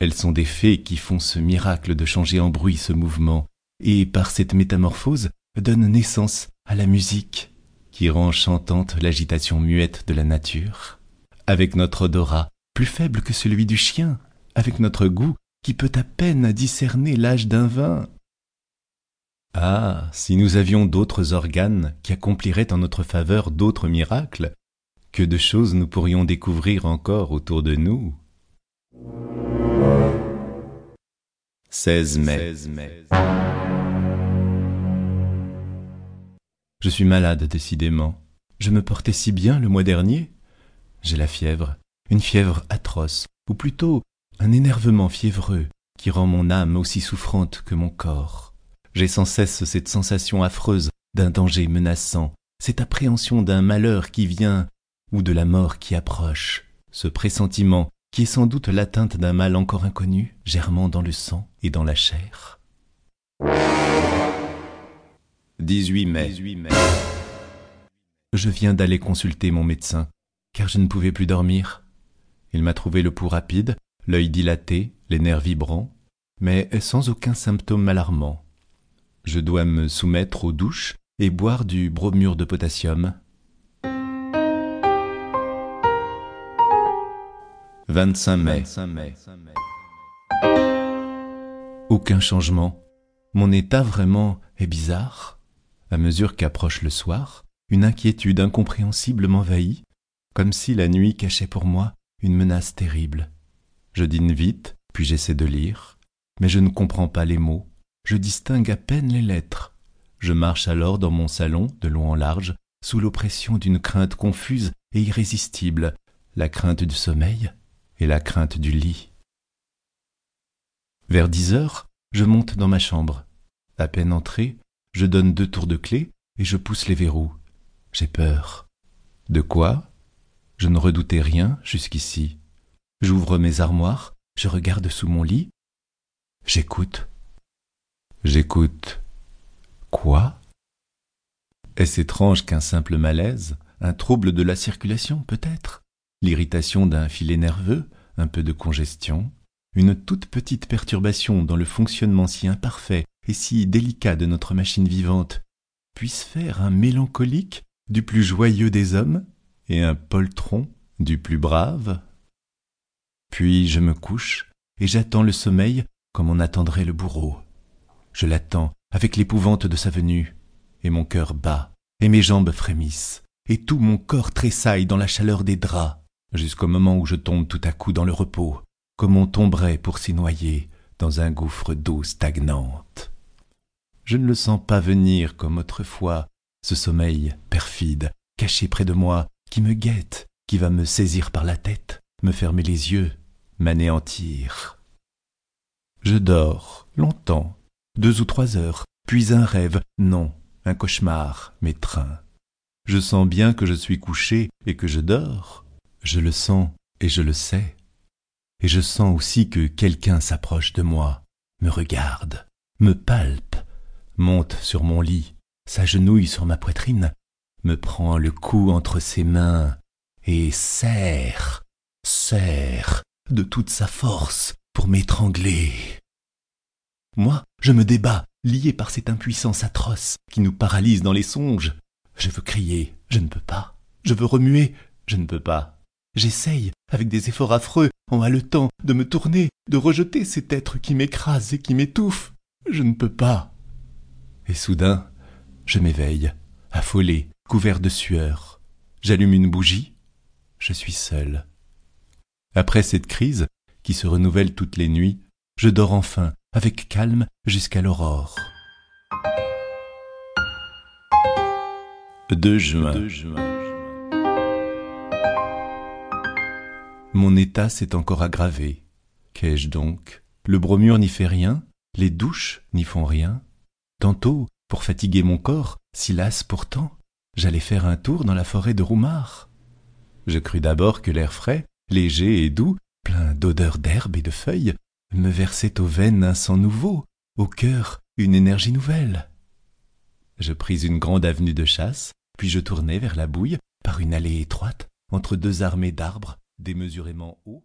Elles sont des fées qui font ce miracle de changer en bruit ce mouvement, et par cette métamorphose donnent naissance à la musique, qui rend chantante l'agitation muette de la nature. Avec notre odorat, plus faible que celui du chien, avec notre goût, qui peut à peine discerner l'âge d'un vin. Ah, si nous avions d'autres organes qui accompliraient en notre faveur d'autres miracles, que de choses nous pourrions découvrir encore autour de nous. 16 mai. Je suis malade décidément. Je me portais si bien le mois dernier. J'ai la fièvre, une fièvre atroce, ou plutôt un énervement fiévreux qui rend mon âme aussi souffrante que mon corps. J'ai sans cesse cette sensation affreuse d'un danger menaçant, cette appréhension d'un malheur qui vient ou de la mort qui approche, ce pressentiment qui est sans doute l'atteinte d'un mal encore inconnu, germant dans le sang et dans la chair. 18 mai. Je viens d'aller consulter mon médecin, car je ne pouvais plus dormir. Il m'a trouvé le pouls rapide, l'œil dilaté, les nerfs vibrants, mais sans aucun symptôme alarmant. Je dois me soumettre aux douches et boire du bromure de potassium. 25 mai. Aucun changement. Mon état vraiment est bizarre. À mesure qu'approche le soir, une inquiétude incompréhensible m'envahit, comme si la nuit cachait pour moi une menace terrible. Je dîne vite, puis j'essaie de lire, mais je ne comprends pas les mots, je distingue à peine les lettres. Je marche alors dans mon salon, de long en large, sous l'oppression d'une crainte confuse et irrésistible, la crainte du sommeil et la crainte du lit. Vers dix heures, je monte dans ma chambre. À peine entré, je donne deux tours de clé et je pousse les verrous. J'ai peur. De quoi? Je ne redoutais rien jusqu'ici. J'ouvre mes armoires, je regarde sous mon lit. J'écoute. J'écoute. Quoi? Est-ce étrange qu'un simple malaise, un trouble de la circulation peut-être, l'irritation d'un filet nerveux, un peu de congestion, une toute petite perturbation dans le fonctionnement si imparfait et si délicat de notre machine vivante, puisse faire un mélancolique du plus joyeux des hommes et un poltron du plus brave puis je me couche, et j'attends le sommeil comme on attendrait le bourreau. Je l'attends avec l'épouvante de sa venue, et mon cœur bat, et mes jambes frémissent, et tout mon corps tressaille dans la chaleur des draps, jusqu'au moment où je tombe tout à coup dans le repos, comme on tomberait pour s'y noyer dans un gouffre d'eau stagnante. Je ne le sens pas venir comme autrefois, ce sommeil perfide, caché près de moi, qui me guette, qui va me saisir par la tête, me fermer les yeux m'anéantir. Je dors longtemps, deux ou trois heures, puis un rêve, non, un cauchemar m'étreint. Je sens bien que je suis couché et que je dors. Je le sens et je le sais. Et je sens aussi que quelqu'un s'approche de moi, me regarde, me palpe, monte sur mon lit, s'agenouille sur ma poitrine, me prend le cou entre ses mains et serre, serre, de toute sa force pour m'étrangler. Moi, je me débats, lié par cette impuissance atroce qui nous paralyse dans les songes. Je veux crier, je ne peux pas. Je veux remuer, je ne peux pas. J'essaye, avec des efforts affreux, en haletant, de me tourner, de rejeter cet être qui m'écrase et qui m'étouffe. Je ne peux pas. Et soudain, je m'éveille, affolé, couvert de sueur. J'allume une bougie. Je suis seul. Après cette crise, qui se renouvelle toutes les nuits, je dors enfin, avec calme, jusqu'à l'aurore. 2 juin. Mon état s'est encore aggravé. Qu'ai-je donc? Le bromure n'y fait rien, les douches n'y font rien. Tantôt, pour fatiguer mon corps, si las pourtant, j'allais faire un tour dans la forêt de Roumard. Je crus d'abord que l'air frais, léger et doux, plein d'odeurs d'herbe et de feuilles, me versait aux veines un sang nouveau, au cœur une énergie nouvelle. Je pris une grande avenue de chasse, puis je tournai vers la bouille par une allée étroite entre deux armées d'arbres démesurément hauts